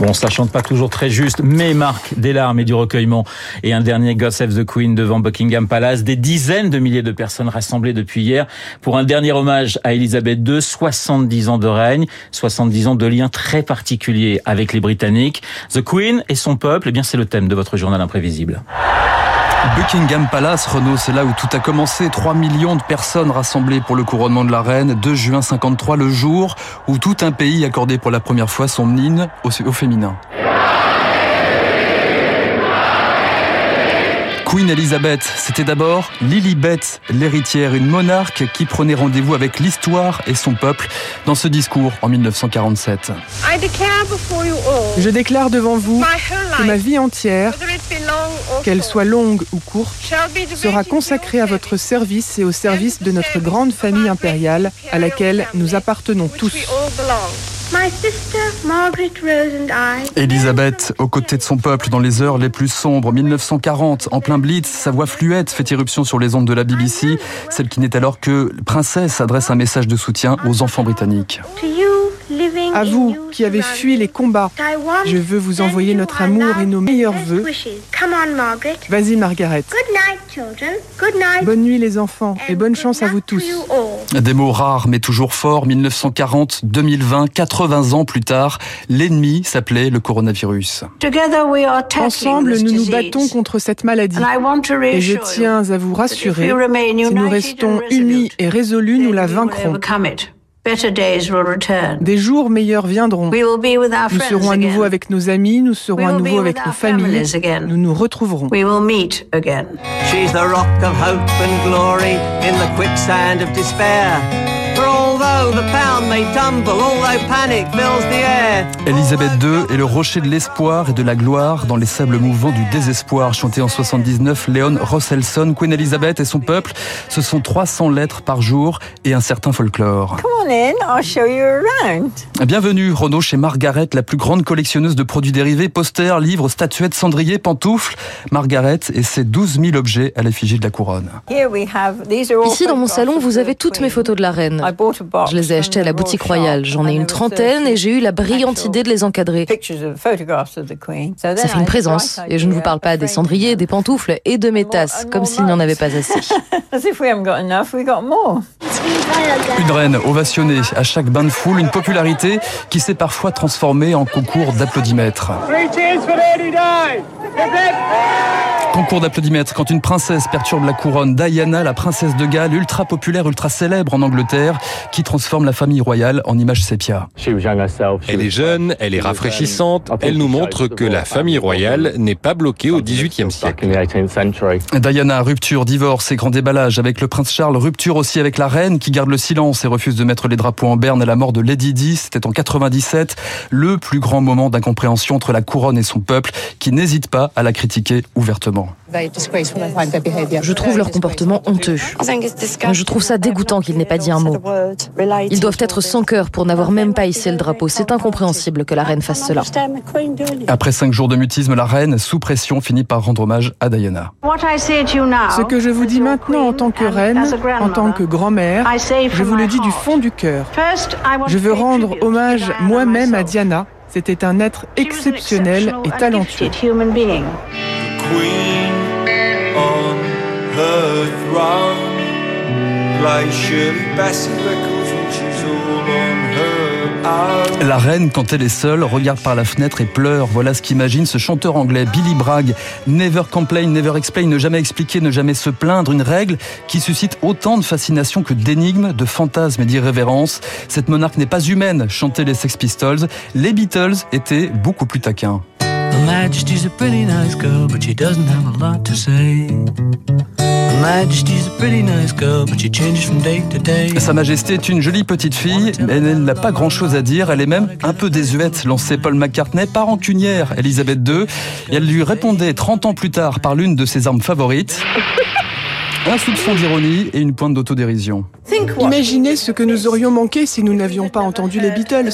Bon, ça chante pas toujours très juste, mais marque des larmes et du recueillement. Et un dernier God Save the Queen devant Buckingham Palace. Des dizaines de milliers de personnes rassemblées depuis hier pour un dernier hommage à Elisabeth II, 70 ans de règne, 70 ans de liens très particuliers avec les Britanniques. The Queen et son peuple, eh bien, c'est le thème de votre journal imprévisible. Buckingham Palace, Renault, c'est là où tout a commencé. 3 millions de personnes rassemblées pour le couronnement de la reine. 2 juin 53, le jour où tout un pays accordait pour la première fois son hymne au, au féminin. Queen Elizabeth, c'était d'abord Lilibet, l'héritière, une monarque qui prenait rendez-vous avec l'histoire et son peuple dans ce discours en 1947. Je déclare devant vous que ma vie entière, qu'elle soit longue ou courte, sera consacrée à votre service et au service de notre grande famille impériale à laquelle nous appartenons tous. Elisabeth, aux côtés de son peuple dans les heures les plus sombres, 1940, en plein blitz, sa voix fluette fait irruption sur les ondes de la BBC. Celle qui n'est alors que princesse adresse un message de soutien aux enfants britanniques. À vous qui avez fui les combats, je veux vous envoyer notre amour et nos meilleurs voeux. Vas-y Margaret. Bonne nuit les enfants et bonne chance à vous tous. Des mots rares mais toujours forts. 1940, 2020, 80 ans plus tard, l'ennemi s'appelait le coronavirus. Ensemble, nous nous battons contre cette maladie. Et je tiens à vous rassurer, si nous restons unis et résolus, nous la vaincrons. Des jours meilleurs viendront. Nous serons à nouveau avec nos amis, nous serons à nouveau avec nos familles. Nous nous retrouverons. She's the rock of hope and glory in the quicksand of despair. For although the pound may tumble, although panic fills the air. Elisabeth II est le rocher de l'espoir et de la gloire dans les sables mouvants du désespoir, chanté en 79 Léon Rosselson. Queen Elizabeth et son peuple, ce sont 300 lettres par jour et un certain folklore. Bienvenue, Renaud, chez Margaret, la plus grande collectionneuse de produits dérivés, posters, livres, statuettes, cendriers, pantoufles. Margaret et ses 12 000 objets à l'effigie de la couronne. Ici, dans mon salon, vous avez toutes mes photos de la reine. Je les ai achetées à la boutique royale. J'en ai une trentaine et j'ai eu la brillante idée de les encadrer. Ça fait une présence. Et je ne vous parle pas des cendriers, des pantoufles et de mes tasses, comme s'il n'y en avait pas assez. Une reine ovationnée à chaque bain de foule, une popularité qui s'est parfois transformée en concours d'applaudimètres. Concours d'applaudimètres quand une princesse perturbe la couronne. Diana, la princesse de Galles, ultra populaire, ultra célèbre en Angleterre, qui transforme la famille royale en image sépia. Elle est jeune, elle est rafraîchissante, elle nous montre que la famille royale n'est pas bloquée au XVIIIe siècle. Diana, rupture, divorce et grand déballage avec le prince Charles, rupture aussi avec la reine qui garde le silence et refuse de mettre les drapeaux en berne à la mort de Lady Di, c'était en 97, le plus grand moment d'incompréhension entre la couronne et son peuple qui n'hésite pas à la critiquer ouvertement. Je trouve leur comportement honteux. Je trouve ça dégoûtant qu'ils n'aient pas dit un mot. Ils doivent être sans cœur pour n'avoir même pas hissé le drapeau. C'est incompréhensible que la reine fasse cela. Après cinq jours de mutisme, la reine, sous pression, finit par rendre hommage à Diana. Ce que je vous dis maintenant en tant que reine, en tant que grand-mère, je vous le dis du fond du cœur. Je veux rendre hommage moi-même à Diana. C'était un être exceptionnel et talentueux. La reine, quand elle est seule, regarde par la fenêtre et pleure. Voilà ce qu'imagine ce chanteur anglais, Billy Bragg. Never complain, never explain, ne jamais expliquer, ne jamais se plaindre. Une règle qui suscite autant de fascination que d'énigmes, de fantasmes et d'irrévérence. Cette monarque n'est pas humaine, chantaient les Sex Pistols. Les Beatles étaient beaucoup plus taquins. Her Majesty's a pretty nice girl, but she doesn't have a lot to say. Her Majesty's a pretty nice girl, but she changes from day to day. Sa Majesté est une jolie petite fille, mais elle n'a pas grand-chose à dire. Elle est même un peu désuète, lançait Paul McCartney, pas rancunière, Elisabeth II. Et elle lui répondait 30 ans plus tard par l'une de ses armes favorites. un soupçon d'ironie et une pointe d'autodérision. Imaginez ce que nous aurions manqué si nous n'avions pas entendu les Beatles.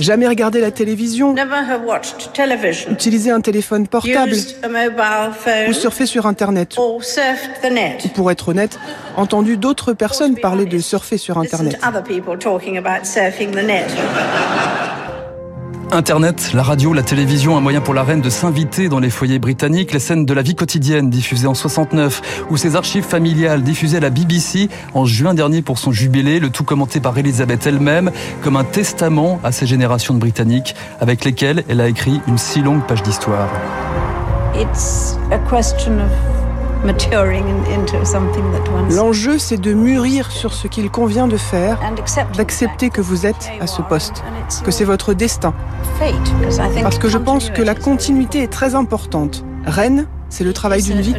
Jamais regardé la télévision, utilisé un téléphone portable ou surfé sur Internet. Ou pour être honnête, entendu d'autres personnes parler de surfer sur Internet. Internet, la radio, la télévision, un moyen pour la reine de s'inviter dans les foyers britanniques, les scènes de la vie quotidienne diffusées en 69 ou ses archives familiales diffusées à la BBC en juin dernier pour son jubilé, le tout commenté par Elisabeth elle-même comme un testament à ces générations de Britanniques avec lesquelles elle a écrit une si longue page d'histoire. L'enjeu, c'est de mûrir sur ce qu'il convient de faire, d'accepter que vous êtes à ce poste, que c'est votre destin. Parce que je pense que la continuité est très importante. Reine, c'est le travail d'une vie.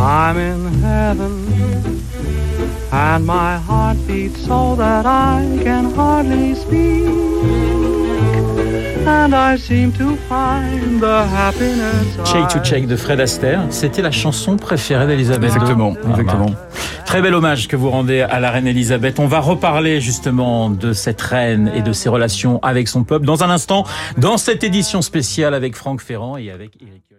I'm in heaven, and my heart beats so that I can hardly speak. Shake to Shake de Fred Astaire, c'était la chanson préférée d'Elisabeth. Exactement, ah, exactement. Bah. Très bel hommage que vous rendez à la reine Elisabeth. On va reparler justement de cette reine et de ses relations avec son peuple dans un instant, dans cette édition spéciale avec Franck Ferrand et avec Eric.